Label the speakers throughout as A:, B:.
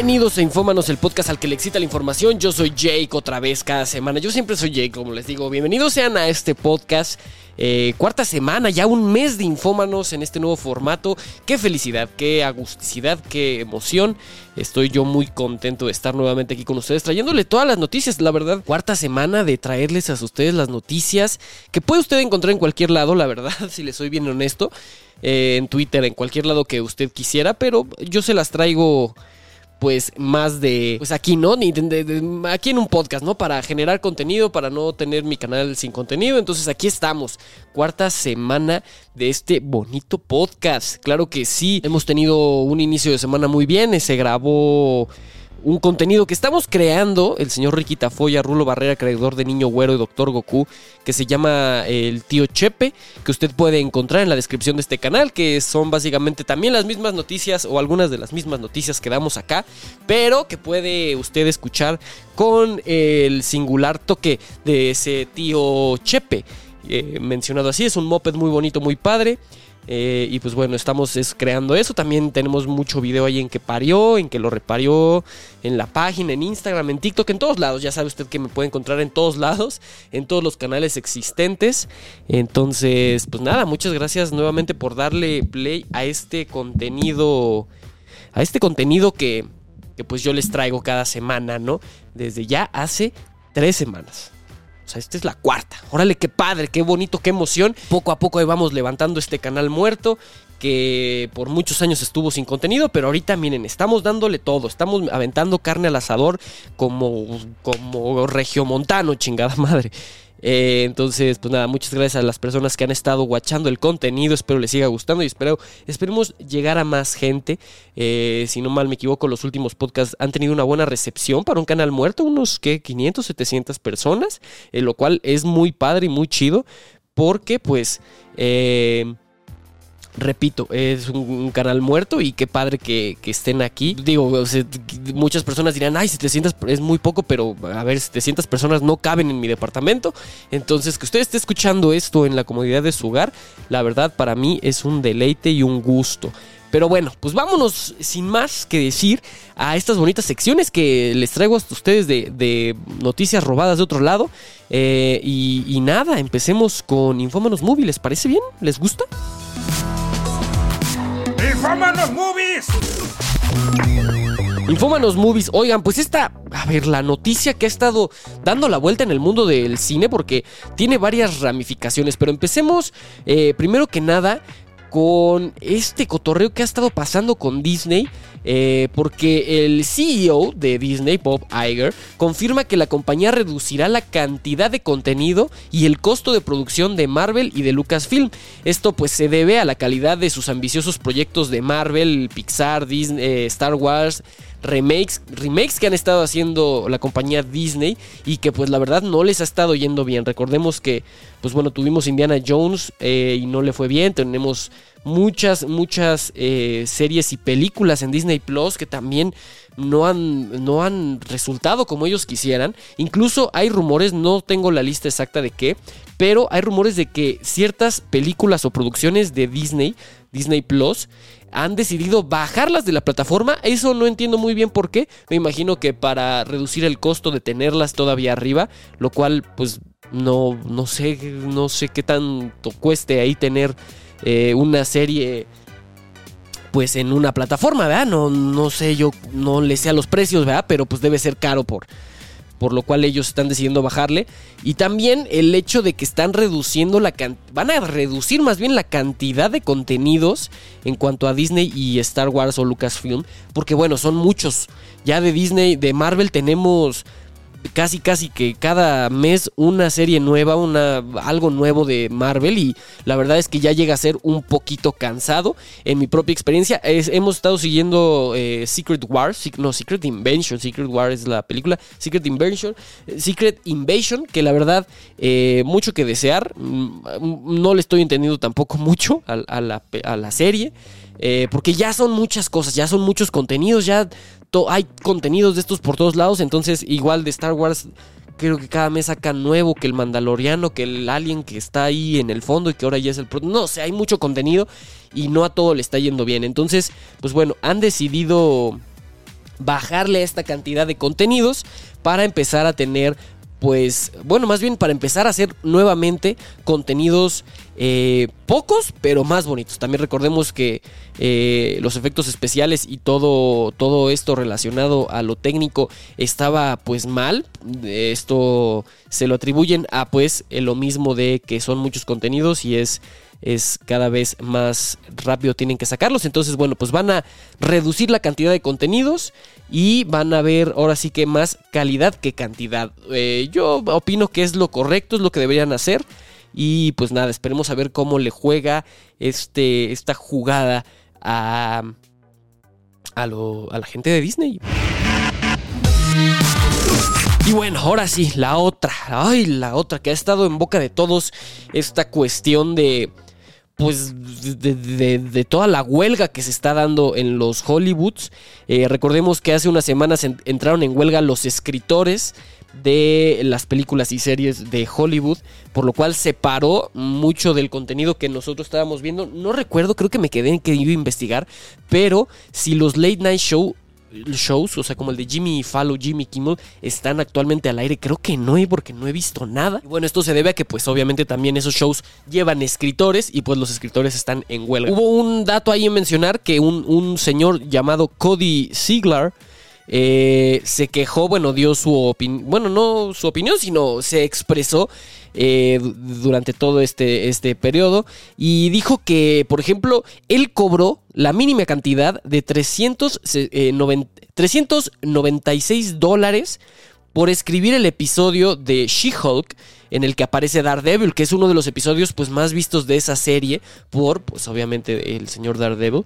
A: Bienvenidos a Infómanos, el podcast al que le excita la información. Yo soy Jake otra vez cada semana. Yo siempre soy Jake, como les digo. Bienvenidos sean a este podcast. Eh, cuarta semana, ya un mes de Infómanos en este nuevo formato. Qué felicidad, qué agusticidad, qué emoción. Estoy yo muy contento de estar nuevamente aquí con ustedes, trayéndole todas las noticias. La verdad, cuarta semana de traerles a ustedes las noticias que puede usted encontrar en cualquier lado, la verdad, si le soy bien honesto. Eh, en Twitter, en cualquier lado que usted quisiera, pero yo se las traigo pues más de, pues aquí, ¿no? Ni aquí en un podcast, ¿no? Para generar contenido, para no tener mi canal sin contenido. Entonces aquí estamos, cuarta semana de este bonito podcast. Claro que sí, hemos tenido un inicio de semana muy bien, se grabó un contenido que estamos creando, el señor Ricky Tafoya, Rulo Barrera, creador de Niño Güero y Doctor Goku, que se llama El Tío Chepe, que usted puede encontrar en la descripción de este canal, que son básicamente también las mismas noticias o algunas de las mismas noticias que damos acá, pero que puede usted escuchar con el singular toque de ese tío Chepe. Eh, mencionado así, es un moped muy bonito, muy padre. Eh, y pues bueno, estamos creando eso. También tenemos mucho video ahí en que parió, en que lo reparió, en la página, en Instagram, en TikTok, en todos lados. Ya sabe usted que me puede encontrar en todos lados, en todos los canales existentes. Entonces, pues nada, muchas gracias nuevamente por darle play a este contenido. A este contenido que, que pues yo les traigo cada semana, ¿no? Desde ya hace tres semanas. Sea, esta es la cuarta. Órale, qué padre, qué bonito, qué emoción. Poco a poco vamos levantando este canal muerto que por muchos años estuvo sin contenido, pero ahorita miren, estamos dándole todo, estamos aventando carne al asador como, como regiomontano, chingada madre. Eh, entonces, pues nada, muchas gracias a las personas que han estado watchando el contenido. Espero les siga gustando y espero, esperemos llegar a más gente. Eh, si no mal me equivoco, los últimos podcasts han tenido una buena recepción para un canal muerto, unos que 500, 700 personas, eh, lo cual es muy padre y muy chido porque pues repito, es un, canal muerto y qué padre que, estén aquí. Digo, muchas personas dirán, ay, 700 es muy poco, pero a ver, 700 personas no caben en mi departamento. Entonces, que usted esté escuchando esto en la comodidad de su hogar, la verdad para mí es un deleite y un gusto. Pero bueno, pues vámonos sin más que decir a estas bonitas secciones que les traigo a ustedes de, noticias robadas de otro lado. Eh, y, nada, empecemos con Infómanos Móviles. ¿Les parece bien? ¿Les gusta?
B: ¡Infómanos Movies!
A: Infómanos Movies, oigan, pues esta, a ver, la noticia que ha estado dando la vuelta en el mundo del cine porque tiene varias ramificaciones, pero empecemos eh, primero que nada con este cotorreo que ha estado pasando con Disney. Eh, porque el CEO de Disney, Bob Iger, confirma que la compañía reducirá la cantidad de contenido y el costo de producción de Marvel y de Lucasfilm. Esto pues se debe a la calidad de sus ambiciosos proyectos de Marvel, Pixar, Disney, eh, Star Wars, remakes, remakes que han estado haciendo la compañía Disney y que pues la verdad no les ha estado yendo bien. Recordemos que pues bueno, tuvimos Indiana Jones eh, y no le fue bien, tenemos muchas, muchas eh, series y películas en Disney Plus que también no han, no han resultado como ellos quisieran. Incluso hay rumores, no tengo la lista exacta de qué, pero hay rumores de que ciertas películas o producciones de Disney, Disney Plus, han decidido bajarlas de la plataforma. Eso no entiendo muy bien por qué. Me imagino que para reducir el costo de tenerlas todavía arriba, lo cual pues no, no sé, no sé qué tanto cueste ahí tener eh, una serie pues en una plataforma, ¿verdad? No, no sé, yo no le sé a los precios, ¿verdad? Pero pues debe ser caro por, por lo cual ellos están decidiendo bajarle. Y también el hecho de que están reduciendo la van a reducir más bien la cantidad de contenidos en cuanto a Disney y Star Wars o Lucasfilm, porque bueno, son muchos. Ya de Disney, de Marvel tenemos casi casi que cada mes una serie nueva, una, algo nuevo de Marvel y la verdad es que ya llega a ser un poquito cansado en mi propia experiencia. hemos estado siguiendo eh, Secret Wars, no, Secret Invasion, Secret Wars es la película, Secret Invasion, Secret Invasion, que la verdad eh, mucho que desear, mm, no le estoy entendiendo tampoco mucho a la, serie. Eh, porque ya son muchas cosas, ya son muchos contenidos, ya hay contenidos de estos por todos lados, entonces igual de Star Wars creo que cada mes sacan nuevo, que el Mandaloriano, que el Alien que está ahí en el fondo y que ahora ya es el... No sé, hay mucho contenido y no a todo le está yendo bien. Entonces, pues bueno, han decidido bajarle esta cantidad de contenidos para empezar a tener pues bueno, más bien para empezar a hacer nuevamente contenidos eh, pocos, pero más bonitos. También recordemos que eh, los efectos especiales y todo, todo esto relacionado a lo técnico estaba pues mal. Esto se lo atribuyen a pues lo mismo de que son muchos contenidos y es es cada vez más rápido tienen que sacarlos. Entonces, bueno, pues van a reducir la cantidad de contenidos y van a ver ahora sí que más calidad que cantidad. Eh, yo opino que es lo correcto, es lo que deberían hacer. Y pues nada, esperemos a ver cómo le juega este, esta jugada a, a, a la gente de Disney. Y bueno, ahora sí, la otra, ay, la otra que ha estado en boca de todos, esta cuestión de pues de, toda la huelga que se está dando en los Hollywoods. Eh, recordemos que hace unas semanas entraron en huelga los escritores de las películas y series de Hollywood, por lo cual se paró mucho del contenido que nosotros estábamos viendo. No recuerdo, creo que me quedé en que iba a investigar, pero si los late night show shows, o sea, como el de Jimmy Fallon, Jimmy Kimmel, están actualmente al aire. Creo que no, porque no he visto nada. Y bueno, esto se debe a que, pues, obviamente también esos shows llevan escritores y, pues, los escritores están en huelga. Hubo un dato ahí en mencionar que un, un señor llamado Cody Ziegler eh, se quejó, bueno, dio su opinión, bueno, no su opinión, sino se expresó eh, durante todo este, este periodo y dijo que, por ejemplo, él cobró la mínima cantidad de 300, 396 eh, dólares por escribir el episodio de She-Hulk en el que aparece Daredevil, que es uno de los episodios pues más vistos de esa serie por pues obviamente el señor Daredevil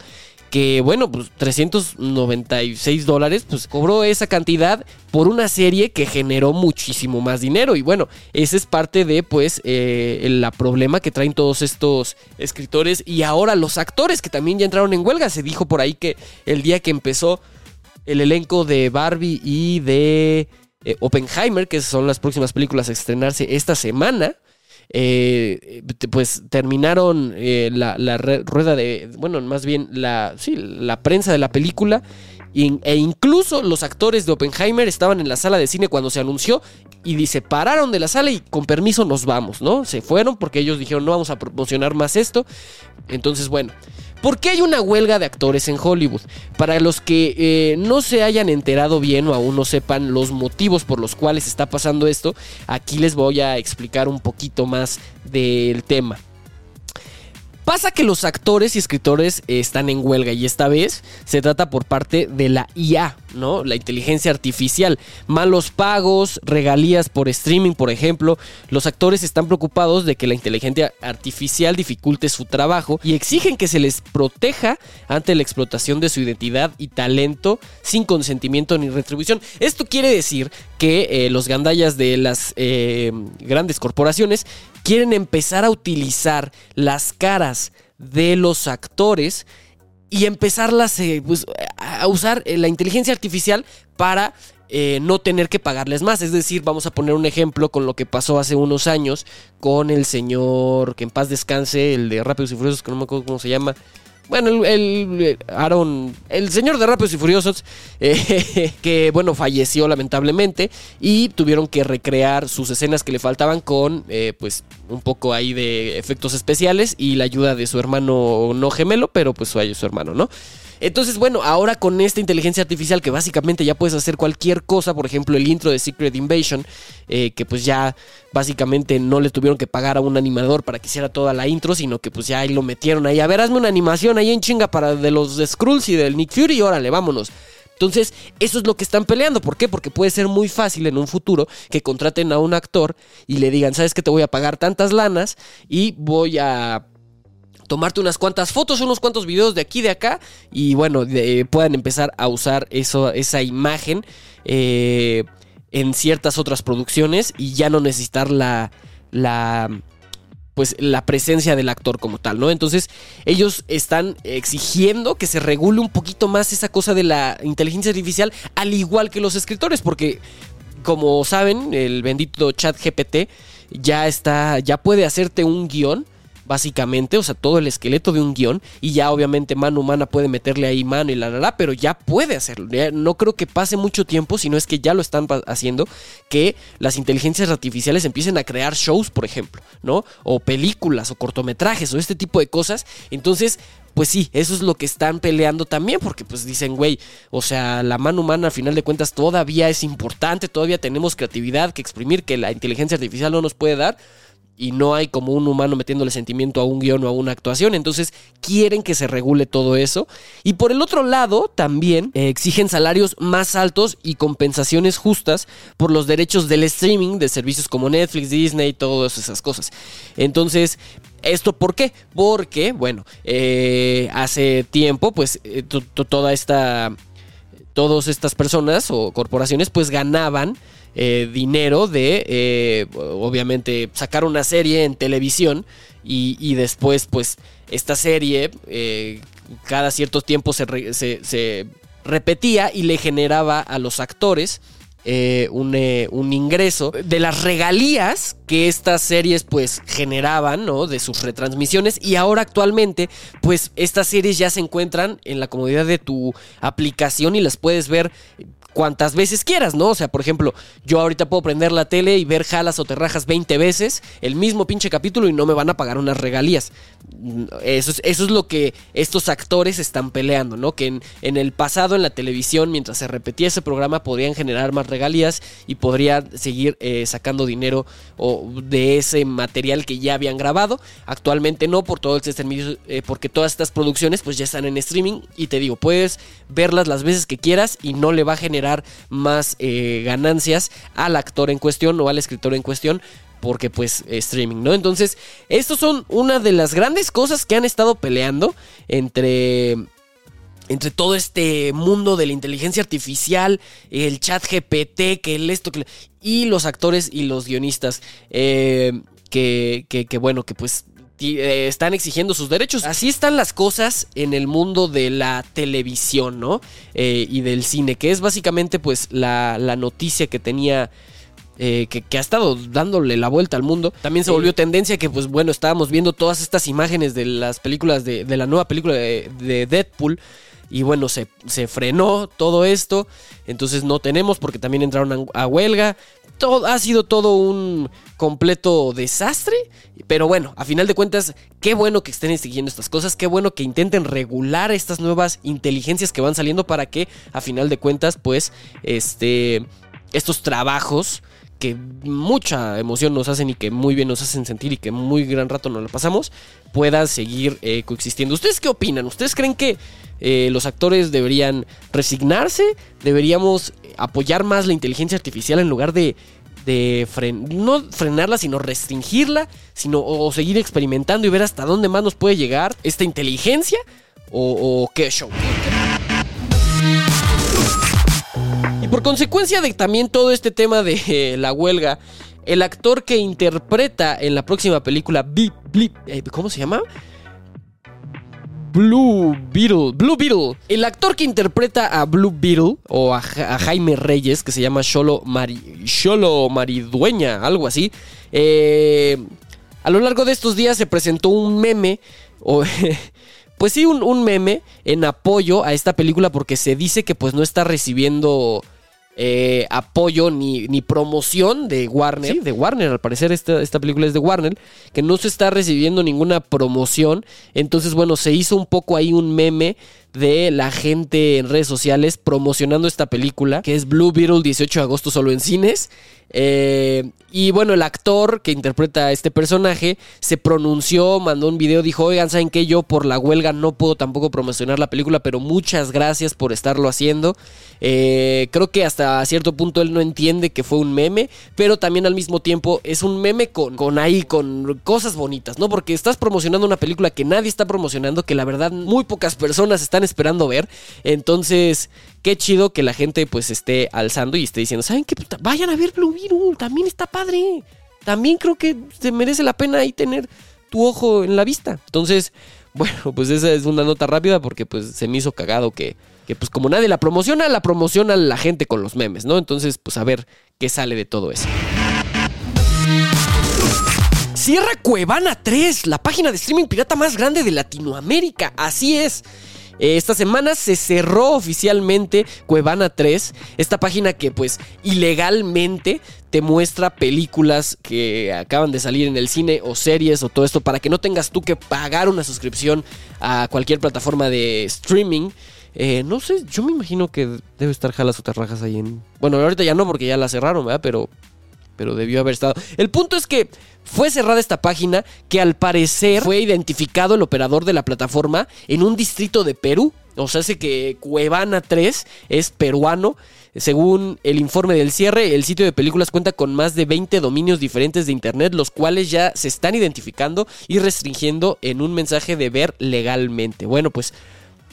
A: que bueno, pues 396 dólares, pues cobró esa cantidad por una serie que generó muchísimo más dinero. Y bueno, ese es parte de pues eh, el problema que traen todos estos escritores y ahora los actores que también ya entraron en huelga. Se dijo por ahí que el día que empezó el elenco de Barbie y de eh, Oppenheimer, que son las próximas películas a estrenarse esta semana, eh, pues terminaron eh, la, rueda de, bueno, más bien la, sí, la prensa de la película e incluso los actores de Oppenheimer estaban en la sala de cine cuando se anunció y se pararon de la sala y con permiso nos vamos, ¿no? Se fueron porque ellos dijeron no vamos a promocionar más esto. Entonces, bueno, ¿Por qué hay una huelga de actores en Hollywood? Para los que eh, no se hayan enterado bien o aún no sepan los motivos por los cuales está pasando esto, aquí les voy a explicar un poquito más del tema. Pasa que los actores y escritores están en huelga y esta vez se trata por parte de la IA, ¿no? La inteligencia artificial. Malos pagos, regalías por streaming, por ejemplo. Los actores están preocupados de que la inteligencia artificial dificulte su trabajo y exigen que se les proteja ante la explotación de su identidad y talento sin consentimiento ni retribución. Esto quiere decir que eh, los gandallas de las eh, grandes corporaciones quieren empezar a utilizar las caras de los actores y empezarlas eh, pues, a usar eh, la inteligencia artificial para eh, no tener que pagarles más. Es decir, vamos a poner un ejemplo con lo que pasó hace unos años con el señor, que en paz descanse, el de Rápidos y Furiosos, que no me acuerdo cómo se llama, bueno, el, Aaron, el señor de Rápidos y Furiosos, eh, que bueno, falleció lamentablemente y tuvieron que recrear sus escenas que le faltaban con, eh, pues, un poco ahí de efectos especiales y la ayuda de su hermano no gemelo, pero pues su hermano, ¿no? Entonces, bueno, ahora con esta inteligencia artificial que básicamente ya puedes hacer cualquier cosa, por ejemplo, el intro de Secret Invasion, eh, que pues ya básicamente no le tuvieron que pagar a un animador para que hiciera toda la intro, sino que pues ya ahí lo metieron ahí. A ver, hazme una animación ahí en chinga para de los Skrulls y del Nick Fury y órale, vámonos. Entonces, eso es lo que están peleando. ¿Por qué? Porque puede ser muy fácil en un futuro que contraten a un actor y le digan, ¿sabes que te voy a pagar tantas lanas y voy a tomarte unas cuantas fotos, unos cuantos videos de aquí, de acá, y bueno, puedan empezar a usar eso, esa imagen eh, en ciertas otras producciones y ya no necesitar la, la, pues la presencia del actor como tal, ¿no? Entonces ellos están exigiendo que se regule un poquito más esa cosa de la inteligencia artificial, al igual que los escritores, porque como saben, el bendito chat GPT ya está, ya puede hacerte un guion básicamente, o sea, todo el esqueleto de un guion y ya obviamente mano humana puede meterle ahí mano y la la la, pero ya puede hacerlo. no creo que pase mucho tiempo, sino es que ya lo están haciendo, que las inteligencias artificiales empiecen a crear shows, por ejemplo, ¿no? O películas o cortometrajes o este tipo de cosas. Entonces, pues sí, eso es lo que están peleando también, porque pues dicen, güey, o sea, la mano humana al final de cuentas todavía es importante, todavía tenemos creatividad que exprimir que la inteligencia artificial no nos puede dar y no hay como un humano metiéndole sentimiento a un guion o a una actuación. Entonces quieren que se regule todo eso. Y por el otro lado, también eh, exigen salarios más altos y compensaciones justas por los derechos del streaming de servicios como Netflix, Disney, todas esas cosas. Entonces, ¿esto por qué? Porque, bueno, eh, hace tiempo, pues eh, toda esta... Todas estas personas o corporaciones pues ganaban eh, dinero de, eh, obviamente, sacar una serie en televisión y, después, pues, esta serie eh, cada cierto tiempo se, repetía y le generaba a los actores un, un, ingreso de las regalías que estas series pues generaban, ¿no? De sus retransmisiones y ahora actualmente pues estas series ya se encuentran en la comodidad de tu aplicación y las puedes ver cuantas veces quieras, ¿no? O sea, por ejemplo, yo ahorita puedo prender la tele y ver jalas o terrajas 20 veces el mismo pinche capítulo y no me van a pagar unas regalías. Eso es, eso es lo que estos actores están peleando, ¿no? Que en, el pasado en la televisión, mientras se repetía ese programa, podrían generar más regalías y podrían seguir eh, sacando dinero o de ese material que ya habían grabado. Actualmente no, por todo este eh, porque todas estas producciones pues ya están en streaming y te digo, puedes verlas las veces que quieras y no le va a generar más eh, ganancias al actor en cuestión o al escritor en cuestión porque pues streaming, ¿no? Entonces, estos son una de las grandes cosas que han estado peleando entre entre todo este mundo de la inteligencia artificial, el chat GPT, que el esto, que, y los actores y los guionistas, eh, que, que, que, bueno, que pues eh, están exigiendo sus derechos. Así están las cosas en el mundo de la televisión, ¿no? Eh, y del cine, que es básicamente pues la, noticia que tenía... Eh, que, ha estado dándole la vuelta al mundo. También se volvió tendencia que, pues bueno, estábamos viendo todas estas imágenes de las películas de, la nueva película de, Deadpool. Y bueno, se, se, frenó todo esto. Entonces no tenemos porque también entraron a huelga ha sido todo un completo desastre. Pero bueno, a final de cuentas, qué bueno que estén siguiendo estas cosas, qué bueno que intenten regular estas nuevas inteligencias que van saliendo para que a final de cuentas, pues, este, estos trabajos que mucha emoción nos hacen y que muy bien nos hacen sentir y que muy gran rato nos lo pasamos, puedan seguir eh, coexistiendo. ¿Ustedes qué opinan? ¿Ustedes creen que eh, los actores deberían resignarse? ¿Deberíamos apoyar más la inteligencia artificial en lugar de, de no frenarla, sino restringirla, sino o seguir experimentando y ver hasta dónde más nos puede llegar esta inteligencia o, qué show. Por consecuencia de también todo este tema de eh, la huelga, el actor que interpreta en la próxima película eh, ¿cómo se llama? Blue Beetle. Blue Beetle. El actor que interpreta a Blue Beetle o a, Jaime Reyes, que se llama Sholo, Mari, Maridueña, algo así. Eh, a lo largo de estos días se presentó un meme. O, pues sí, un, un, meme en apoyo a esta película porque se dice que pues no está recibiendo eh, apoyo ni, ni, promoción de Warner. de Warner, al parecer esta, esta, película es de Warner, que no se está recibiendo ninguna promoción. Entonces, bueno, se hizo un poco ahí un meme de la gente en redes sociales promocionando esta película, que es Blue Beetle 18 de agosto solo en cines. Eh, y bueno, el actor que interpreta a este personaje se pronunció, mandó un video, dijo, oigan, ¿saben qué? Yo por la huelga no puedo tampoco promocionar la película, pero muchas gracias por estarlo haciendo. Eh, creo que hasta cierto punto él no entiende que fue un meme, pero también al mismo tiempo es un meme con, con ahí, con cosas bonitas, ¿no? Porque estás promocionando una película que nadie está promocionando, que la verdad muy pocas personas están esperando ver. Entonces, qué chido que la gente pues esté alzando y esté diciendo, ¿saben qué? Vayan a ver Blue Beetle, también está padre. También creo que se merece la pena ahí tener tu ojo en la vista. Entonces, bueno, pues esa es una nota rápida porque pues se me hizo cagado que, que pues como nadie la promociona, la promociona la gente con los memes, ¿no? Entonces, pues a ver qué sale de todo eso. Cierra Cuevana 3, la página de streaming pirata más grande de Latinoamérica. Así es. Eh, esta semana se cerró oficialmente Cuevana 3, esta página que pues ilegalmente te muestra películas que acaban de salir en el cine o series o todo esto para que no tengas tú que pagar una suscripción a cualquier plataforma de streaming. Eh, no sé, yo me imagino que debe estar jalas o terrajas ahí en... Bueno, ahorita ya no porque ya la cerraron, ¿verdad? Pero, pero debió haber estado. El punto es que fue cerrada esta página que al parecer fue identificado el operador de la plataforma en un distrito de Perú. O sea, hace que Cuevana 3 es peruano. Según el informe del cierre, el sitio de películas cuenta con más de 20 dominios diferentes de Internet, los cuales ya se están identificando y restringiendo en un mensaje de ver legalmente. Bueno, pues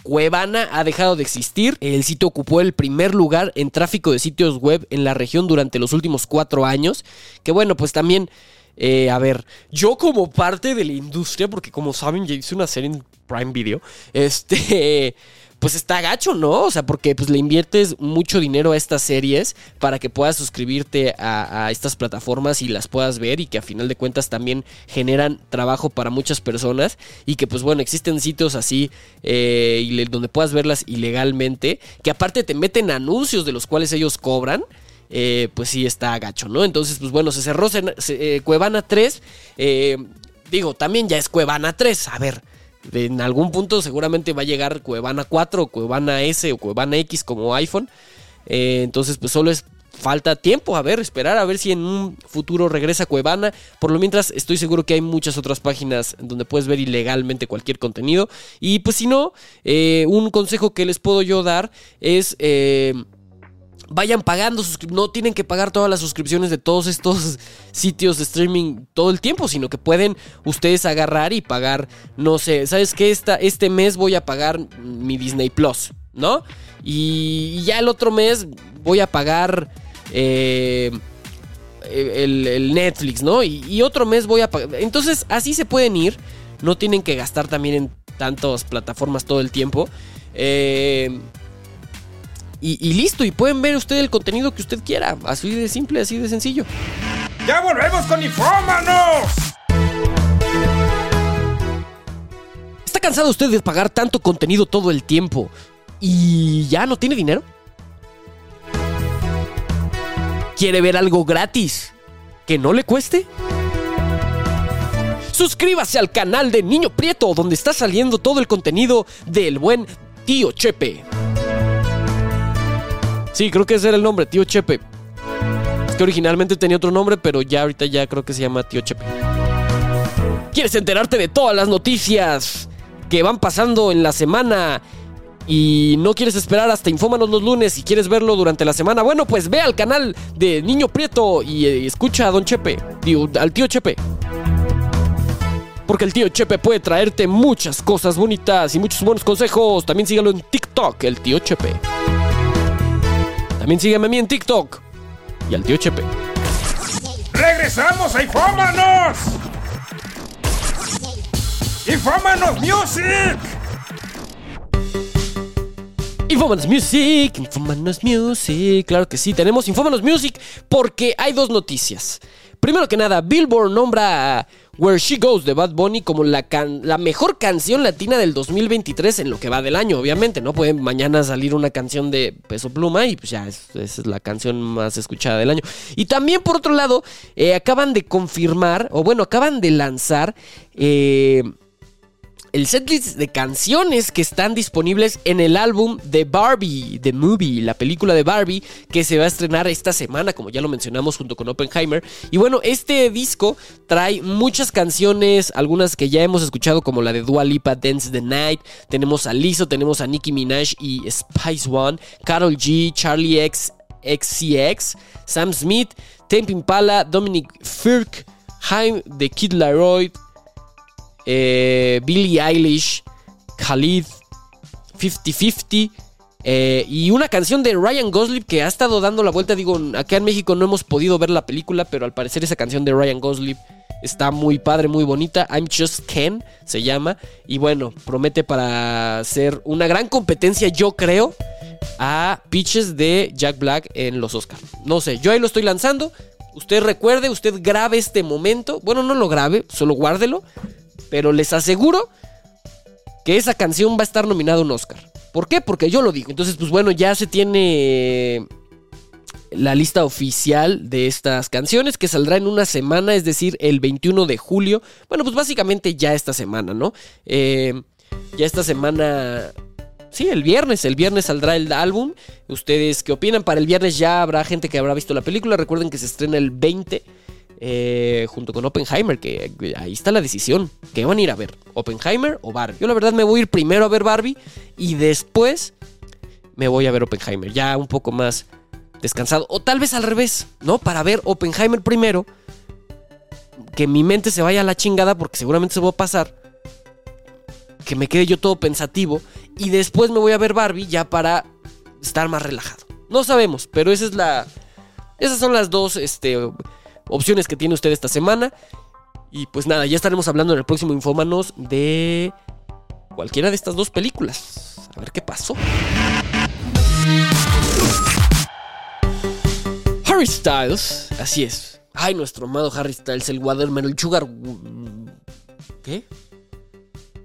A: Cuevana ha dejado de existir. El sitio ocupó el primer lugar en tráfico de sitios web en la región durante los últimos cuatro años. Que bueno, pues también eh, a ver, yo como parte de la industria, porque como saben, ya hice una serie en Prime Video, este, pues está gacho, ¿no? O sea, porque pues le inviertes mucho dinero a estas series para que puedas suscribirte a, estas plataformas y las puedas ver y que a final de cuentas también generan trabajo para muchas personas y que pues bueno, existen sitios así eh, donde puedas verlas ilegalmente, que aparte te meten anuncios de los cuales ellos cobran. Eh, pues sí está gacho, ¿no? Entonces, pues bueno, se cerró eh, Cuevana 3. Eh, digo, también ya es Cuevana 3. A ver, en algún punto seguramente va a llegar Cuevana 4, o Cuevana S o Cuevana X como iPhone. entonces, pues solo es falta tiempo, a ver, esperar a ver si en un futuro regresa Cuevana. Por lo mientras, estoy seguro que hay muchas otras páginas donde puedes ver ilegalmente cualquier contenido. Y pues si no, un consejo que les puedo yo dar es vayan pagando, no tienen que pagar todas las suscripciones de todos estos sitios de streaming todo el tiempo, sino que pueden ustedes agarrar y pagar, no sé, ¿sabes qué? Esta, este mes voy a pagar mi Disney Plus, ¿no? Y, ya el otro mes voy a pagar eh, el, Netflix, ¿no? Y, y otro mes voy a pagar... Entonces así se pueden ir, no tienen que gastar también en tantas plataformas todo el tiempo. Eh, y, listo, y pueden ver usted el contenido que usted quiera. Así de simple, así de sencillo.
B: ¡Ya volvemos con Infómanos!
A: ¿Está cansado usted de pagar tanto contenido todo el tiempo y ya no tiene dinero? ¿Quiere ver algo gratis que no le cueste? Suscríbase al canal de Niño Prieto, donde está saliendo todo el contenido del buen tío Chepe. Sí, creo que ese era el nombre, Tío Chepe. Es que originalmente tenía otro nombre, pero ya ahorita ya creo que se llama Tío Chepe. ¿Quieres enterarte de todas las noticias que van pasando en la semana? y no quieres esperar hasta Infómanos los lunes y quieres verlo durante la semana, bueno, pues ve al canal de Niño Prieto y eh, escucha a Don Chepe, al tío Chepe. Porque el tío Chepe puede traerte muchas cosas bonitas y muchos buenos consejos. También sígalo en TikTok, el tío Chepe. También sígueme a mí en TikTok y al tío Chepe.
B: ¡Regresamos a Infómanos! ¡Infómanos Music!
A: Infómanos Music, Infómanos Music, claro que sí, tenemos Infómanos Music porque hay dos noticias. Primero que nada, Billboard nombra a Where She Goes de Bad Bunny como la, mejor canción latina del 2023 en lo que va del año, obviamente, ¿no? Puede mañana salir una canción de Peso Pluma y pues ya esa es la canción más escuchada del año. Y también por otro lado, eh, acaban de confirmar, o bueno, acaban de lanzar... Eh, el setlist de canciones que están disponibles en el álbum de Barbie, The Movie, la película de Barbie, que se va a estrenar esta semana, como ya lo mencionamos junto con Oppenheimer. Y bueno, este disco trae muchas canciones, algunas que ya hemos escuchado, como la de Dua Lipa, Dance the Night. Tenemos a Lizzo, tenemos a Nicki Minaj y Spice One, Carol G, Charlie X, XCX, Sam Smith, Temp Impala, Dominic Firk, Jaime The Kid Laroi, eh, Billie Eilish, Khalid, 50-50. Eh, y una canción de Ryan Gosling que ha estado dando la vuelta. Digo, acá en México no hemos podido ver la película, pero al parecer esa canción de Ryan Gosling está muy padre, muy bonita. I'm Just Ken se llama. Y bueno, promete para ser una gran competencia, yo creo, a Pitches de Jack Black en los Oscars. No sé, yo ahí lo estoy lanzando. Usted recuerde, usted grabe este momento. Bueno, no lo grabe, solo guárdelo. Pero les aseguro que esa canción va a estar nominada a un Oscar. ¿Por qué? Porque yo lo digo. Entonces, pues bueno, ya se tiene la lista oficial de estas canciones que saldrá en una semana, es decir, el 21 de julio. Bueno, pues básicamente ya esta semana, ¿no? Eh, ya esta semana... Sí, el viernes, el viernes saldrá el álbum. ¿Ustedes qué opinan? Para el viernes ya habrá gente que habrá visto la película. Recuerden que se estrena el 20 eh, junto con Oppenheimer, que ahí está la decisión. ¿Qué van a ir a ver? ¿Oppenheimer o Barbie? Yo la verdad me voy a ir primero a ver Barbie y después me voy a ver Oppenheimer. Ya un poco más descansado. O tal vez al revés, ¿no? Para ver Oppenheimer primero. Que mi mente se vaya a la chingada porque seguramente se va a pasar. Que me quede yo todo pensativo. Y después me voy a ver Barbie ya para estar más relajado. No sabemos, pero esa es la... Esas son las dos este, opciones que tiene usted esta semana. Y pues nada, ya estaremos hablando en el próximo Infómanos de cualquiera de estas dos películas. A ver qué pasó. Harry Styles, así es. Ay, nuestro amado Harry Styles, el Watermelon Sugar. ¿Qué?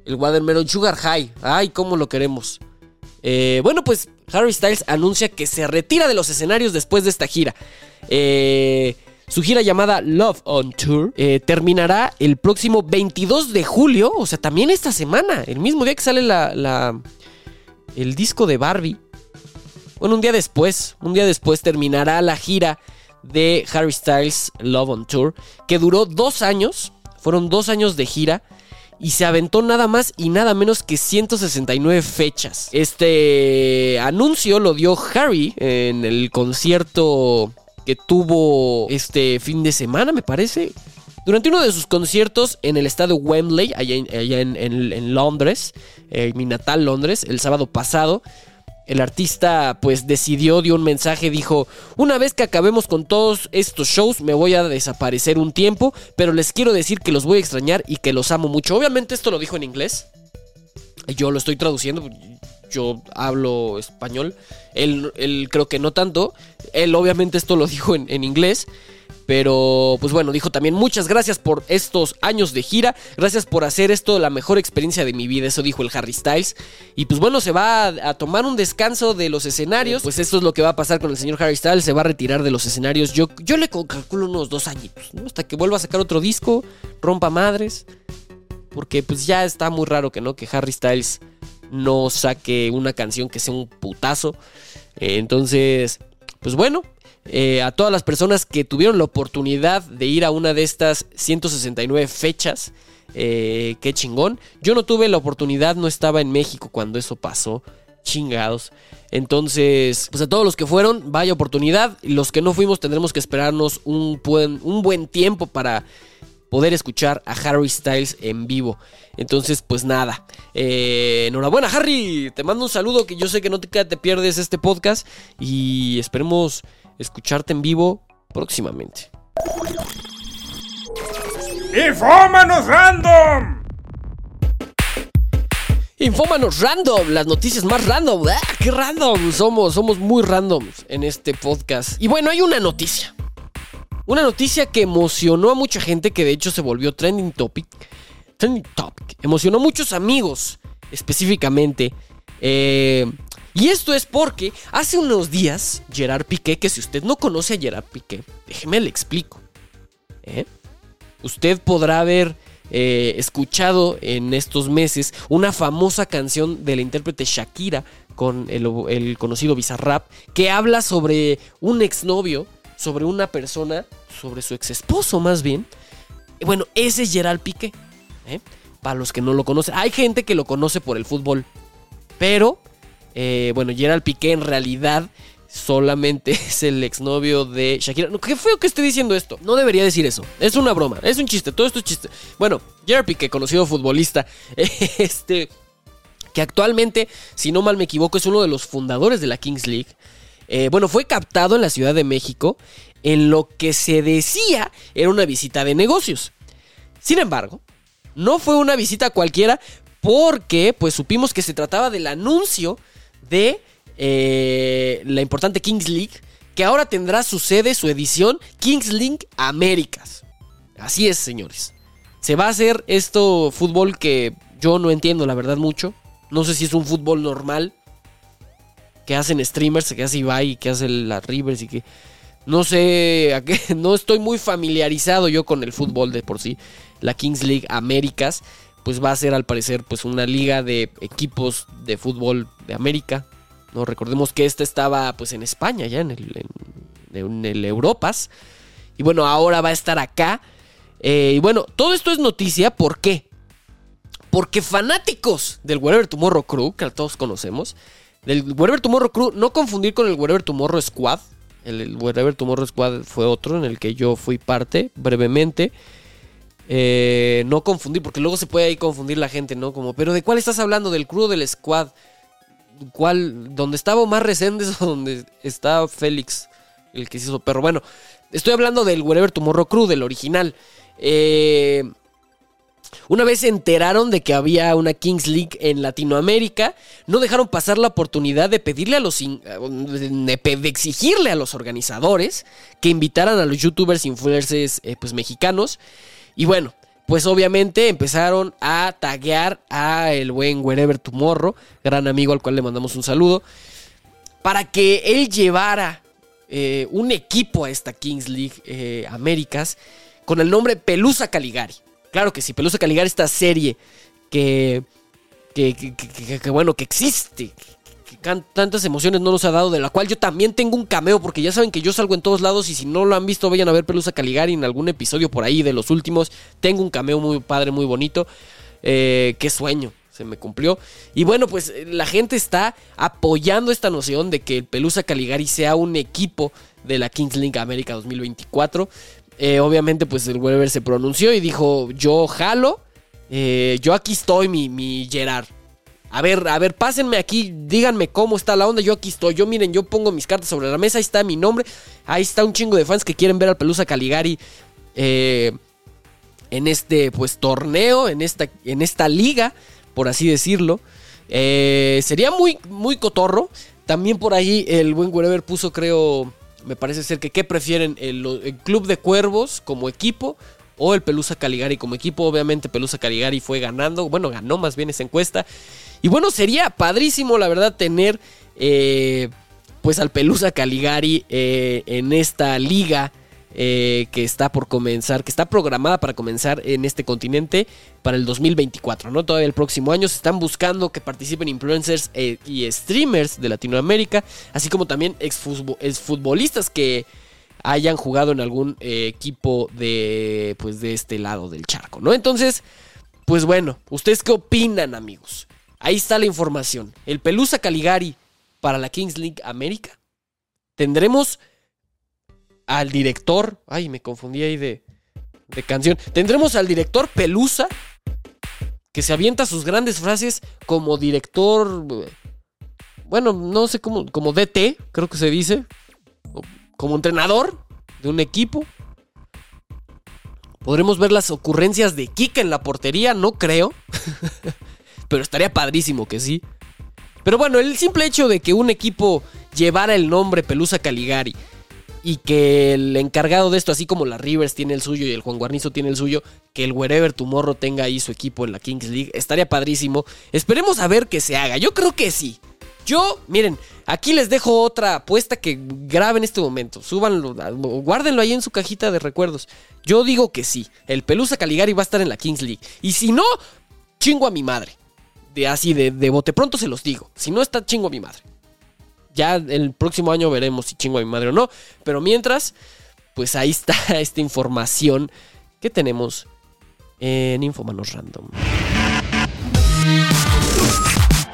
A: El Watermelon Sugar High. Ay, cómo lo queremos. Eh, bueno, pues Harry Styles anuncia que se retira de los escenarios después de esta gira. Eh, su gira llamada Love on Tour eh, terminará el próximo 22 de julio, o sea, también esta semana, el mismo día que sale la, el disco de Barbie. Bueno, un día después, un día después terminará la gira de Harry Styles Love on Tour, que duró dos años, fueron dos años de gira y se aventó nada más y nada menos que 169 fechas. Este anuncio lo dio Harry en el concierto que tuvo este fin de semana, me parece. Durante uno de sus conciertos en el estadio Wembley, allá en, Londres, eh, mi natal Londres, el sábado pasado, el artista pues decidió, dio un mensaje, dijo, una vez que acabemos con todos estos shows me voy a desaparecer un tiempo, pero les quiero decir que los voy a extrañar y que los amo mucho. Obviamente esto lo dijo en inglés. Yo lo estoy traduciendo, yo hablo español. Él, creo que no tanto. Él obviamente esto lo dijo en, inglés. Pero pues bueno, dijo también muchas gracias por estos años de gira, gracias por hacer esto la mejor experiencia de mi vida, eso dijo el Harry Styles. Y pues bueno, se va a, tomar un descanso de los escenarios, pues esto es lo que va a pasar con el señor Harry Styles, se va a retirar de los escenarios, yo, yo le calculo unos dos añitos, hasta que vuelva a sacar otro disco, rompa madres, porque pues ya está muy raro que no, que Harry Styles no saque una canción que sea un putazo. Eh, entonces, pues bueno, eh, a todas las personas que tuvieron la oportunidad de ir a una de estas 169 fechas, eh, qué chingón. Yo no tuve la oportunidad, no estaba en México cuando eso pasó. Chingados. Entonces, pues a todos los que fueron, vaya oportunidad. Los que no fuimos tendremos que esperarnos un buen, un buen tiempo para poder escuchar a Harry Styles en vivo. Entonces, pues nada. Eh, enhorabuena, Harry. Te mando un saludo que yo sé que no te, te pierdes este podcast. Y esperemos escucharte en vivo próximamente.
B: ¡Infómanos Random!
A: Infómanos Random, las noticias más random. ¡Ah, ¡Qué random! Somos, somos muy randoms en este podcast. Y bueno, hay una noticia. Una noticia que emocionó a mucha gente, que de hecho se volvió trending topic. Trending topic. Emocionó a muchos amigos, específicamente. Eh, y esto es porque hace unos días Gerard Piqué, que si usted no conoce a Gerard Piqué, déjeme le explico. ¿eh? Usted podrá haber eh, escuchado en estos meses una famosa canción de la intérprete Shakira con el, el conocido Bizarrap, que habla sobre un exnovio sobre una persona, sobre su ex esposo más bien. Bueno, ese es Gerald Piqué. ¿eh? Para los que no lo conocen. Hay gente que lo conoce por el fútbol. Pero, eh, bueno, Gerald Piqué en realidad solamente es el exnovio de Shakira. qué feo que esté diciendo esto. No debería decir eso. Es una broma. Es un chiste. Todo esto es chiste. Bueno, Gerald Piqué, conocido futbolista. Este. Que actualmente, si no mal me equivoco, es uno de los fundadores de la Kings League. Eh, bueno, fue captado en la Ciudad de México en lo que se decía era una visita de negocios. Sin embargo, no fue una visita cualquiera porque pues supimos que se trataba del anuncio de eh, la importante Kings League que ahora tendrá su sede, su edición, Kings League Américas. Así es, señores. Se va a hacer esto fútbol que yo no entiendo, la verdad, mucho. No sé si es un fútbol normal. Que hacen streamers, que hace Ibai, que hace las Rivers y que... No sé, no estoy muy familiarizado yo con el fútbol de por sí. La Kings League Américas, pues va a ser al parecer pues una liga de equipos de fútbol de América. No recordemos que esta estaba pues en España ya en el, en, Europas. Y bueno, ahora va a estar acá. Eh, y bueno, todo esto es noticia, ¿por qué? Porque fanáticos del Wherever Tomorrow Crew, que todos conocemos, del Wherever Tomorrow Crew, no confundir con el Wherever Tomorrow Squad. El, Wherever Tomorrow Squad fue otro en el que yo fui parte brevemente. Eh, no confundir, porque luego se puede ahí confundir la gente, ¿no? Como, pero ¿de cuál estás hablando? ¿Del crew del squad? ¿Cuál? ¿Dónde estaba Omar Reséndez o donde está Félix? El que se hizo perro. Bueno, estoy hablando del Wherever Tomorrow Crew, del original. Eh, una vez se enteraron de que había una Kings League en Latinoamérica, no dejaron pasar la oportunidad de pedirle a los exigirle a los organizadores que invitaran a los youtubers influencers eh, pues mexicanos. Y bueno, pues obviamente empezaron a taguear a el buen Wherever Tomorrow, gran amigo al cual le mandamos un saludo, para que él llevara eh, un equipo a esta Kings League eh, Américas con el nombre Pelusa Caligari. Claro que sí, Pelusa Caligari, esta serie que, que, bueno, que existe, que tantas emociones no nos ha dado, de la cual yo también tengo un cameo, porque ya saben que yo salgo en todos lados y si no lo han visto, vayan a ver Pelusa Caligari en algún episodio por ahí de los últimos. Tengo un cameo muy padre, muy bonito. Eh, qué sueño, se me cumplió. Y bueno, pues la gente está apoyando esta noción de que el Pelusa Caligari sea un equipo de la Kings League América 2024. Eh, obviamente, pues el Weber se pronunció y dijo: Yo jalo. Eh, yo aquí estoy, mi, mi Gerard. A ver, a ver, pásenme aquí, díganme cómo está la onda. Yo aquí estoy. Yo miren, yo pongo mis cartas sobre la mesa. Ahí está mi nombre. Ahí está un chingo de fans que quieren ver al Pelusa Caligari eh, en este pues torneo, en esta, en esta liga, por así decirlo. sería muy, muy cotorro. También por ahí el buen Wherever puso, creo, me parece ser que ¿qué prefieren? El, Club de Cuervos como equipo o el Pelusa Caligari como equipo. Obviamente Pelusa Caligari fue ganando, bueno, ganó más bien esa encuesta. Y bueno, sería padrísimo, la verdad, tener eh, pues al Pelusa Caligari eh, en esta liga eh, que está por comenzar, que está programada para comenzar en este continente para el 2024, ¿no? Todavía el próximo año se están buscando que participen influencers eh, y streamers de Latinoamérica, así como también exfutbolistas que hayan jugado en algún eh, equipo de, pues, de este lado del charco, ¿no? Entonces, pues bueno, ¿ustedes qué opinan, amigos? Ahí está la información. El Pelusa Caligari para la Kings League América. Tendremos al director. Ay, me confundí ahí de, de canción. Tendremos al director Pelusa, que se avienta sus grandes frases como director. Bueno, no sé cómo, como DT, creo que se dice. Como entrenador de un equipo. Podremos ver las ocurrencias de Kika en la portería, no creo. Pero estaría padrísimo que sí. Pero bueno, el simple hecho de que un equipo llevara el nombre Pelusa Caligari y que el encargado de esto, así como la Rivers tiene el suyo y el Juan Guarnizo tiene el suyo, que el Wherever Tomorrow tenga ahí su equipo en la Kings League, estaría padrísimo. Esperemos a ver que se haga. Yo creo que sí. Yo, miren, aquí les dejo otra apuesta que graben en este momento. Súbanlo, guárdenlo ahí en su cajita de recuerdos. Yo digo que sí. El Pelusa Caligari va a estar en la Kings League. Y si no, chingo a mi madre. De así, de, de bote pronto se los digo. Si no está, chingo a mi madre. Ya el próximo año veremos si chingo a mi madre o no. Pero mientras, pues ahí está esta información que tenemos en Infomanos Random.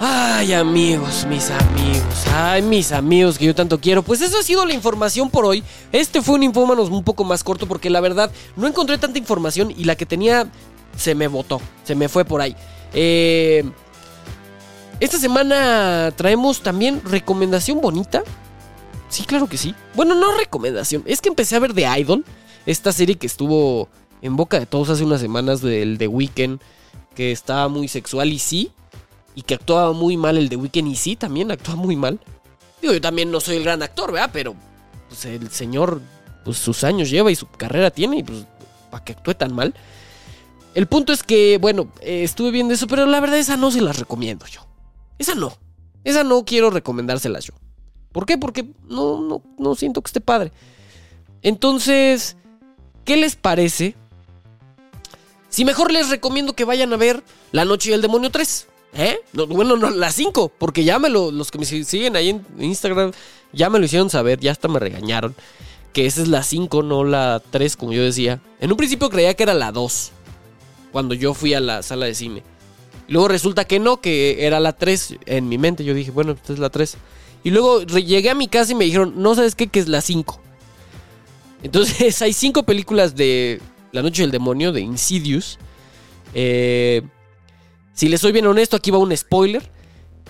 A: Ay, amigos, mis amigos, ay, mis amigos que yo tanto quiero. Pues eso ha sido la información por hoy. Este fue un Infomanos un poco más corto porque la verdad no encontré tanta información y la que tenía se me botó, se me fue por ahí. Eh, esta semana traemos también recomendación bonita. Sí, claro que sí. Bueno, no recomendación. Es que empecé a ver The Idol. Esta serie que estuvo en boca de todos hace unas semanas del The Weeknd. Que estaba muy sexual y sí. Y que actuaba muy mal el The Weeknd y sí, también actúa muy mal. Digo, yo también no soy el gran actor, ¿verdad? Pero pues el señor, pues sus años lleva y su carrera tiene, y pues, para que actúe tan mal. El punto es que, bueno, eh, estuve viendo eso, pero la verdad esa no se las recomiendo yo. Esa no. Esa no quiero recomendárselas yo. ¿Por qué? Porque no, no, no siento que esté padre. Entonces, ¿qué les parece? Si mejor les recomiendo que vayan a ver La Noche y el Demonio 3. ¿Eh? bueno, no, la 5, porque ya me lo, los que me siguen ahí en Instagram ya me lo hicieron saber, ya hasta me regañaron. Que esa es la 5, no la 3, como yo decía. En un principio creía que era la 2, cuando yo fui a la sala de cine. Luego resulta que no, que era la 3 en mi mente. Yo dije, bueno, esta es la 3. Y luego llegué a mi casa y me dijeron, no sabes qué, que es la 5. Entonces hay 5 películas de La Noche del Demonio, de Insidious. Eh, si les soy bien honesto, aquí va un spoiler.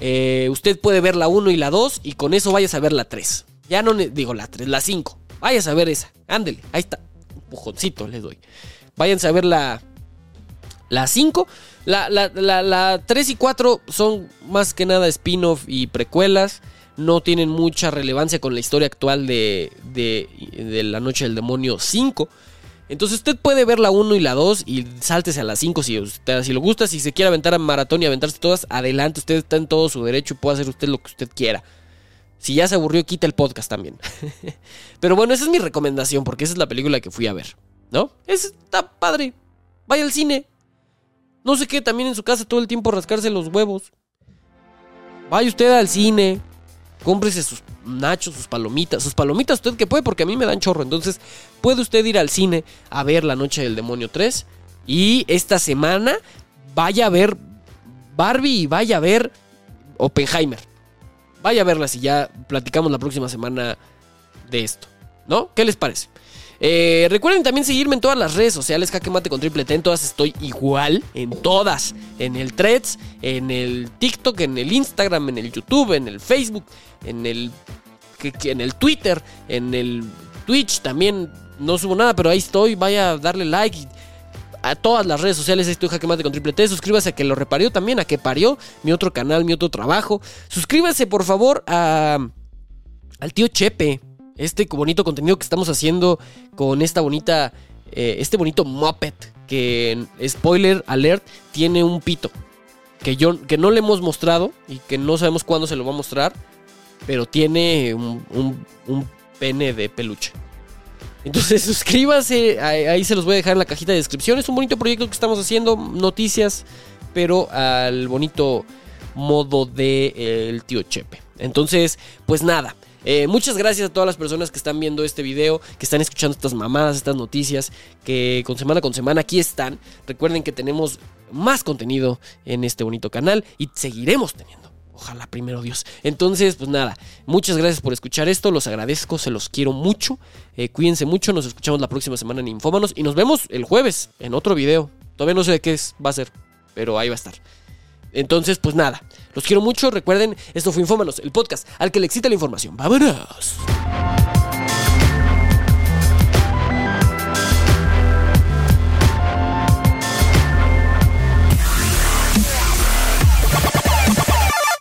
A: Eh, usted puede ver la 1 y la 2 y con eso vayas a ver la 3. Ya no digo la 3, la 5. Vayas a ver esa. Ándele, ahí está. Un pujoncito les doy. Váyanse a ver la, la 5. La, la, 3 y 4 son más que nada spin-off y precuelas. No tienen mucha relevancia con la historia actual de, de, de La Noche del Demonio 5. Entonces usted puede ver la 1 y la 2 y sáltese a la 5 si, usted, si lo gusta. Si se quiere aventar a maratón y aventarse todas, adelante. Usted está en todo su derecho y puede hacer usted lo que usted quiera. Si ya se aburrió, quita el podcast también. Pero bueno, esa es mi recomendación porque esa es la película que fui a ver. ¿No? está padre. Vaya al cine. No sé qué, también en su casa todo el tiempo rascarse los huevos. Vaya usted al cine. Cómprese sus nachos, sus palomitas. Sus palomitas usted que puede porque a mí me dan chorro. Entonces puede usted ir al cine a ver La Noche del Demonio 3. Y esta semana vaya a ver Barbie y vaya a ver Oppenheimer. Vaya a verlas y ya platicamos la próxima semana de esto. ¿No? ¿Qué les parece? Eh, recuerden también seguirme en todas las redes sociales, Jaque Mate con Triple T. En todas estoy igual, en todas. En el Threads, en el TikTok, en el Instagram, en el YouTube, en el Facebook, en el, en el Twitter, en el Twitch también. No subo nada, pero ahí estoy. Vaya a darle like. A todas las redes sociales estoy Jaque Mate con Triple T. Suscríbase a que lo reparió también, a que parió mi otro canal, mi otro trabajo. Suscríbase por favor a, al tío Chepe este bonito contenido que estamos haciendo con esta bonita, eh, este bonito Muppet que, spoiler alert, tiene un pito. Que, yo, que no le hemos mostrado y que no sabemos cuándo se lo va a mostrar, pero tiene un, pene de peluche. Entonces suscríbase, ahí se los voy a dejar en la cajita de descripción. Es un bonito proyecto que estamos haciendo, noticias, pero al bonito modo de tío Chepe. Entonces, pues nada, eh, muchas gracias a todas las personas que están viendo este video, que están escuchando estas mamadas, estas noticias, que con semana con semana aquí están. Recuerden que tenemos más contenido en este bonito canal y seguiremos teniendo. Ojalá primero Dios. Entonces, pues nada, muchas gracias por escuchar esto, los agradezco, se los quiero mucho. Eh, cuídense mucho, nos escuchamos la próxima semana en Infómanos y nos vemos el jueves en otro video. Todavía no sé de qué es, va a ser, pero ahí va a estar. Entonces, pues nada, los quiero mucho. Recuerden, esto fue Infómanos, el podcast al que le excita la información. ¡Vámonos!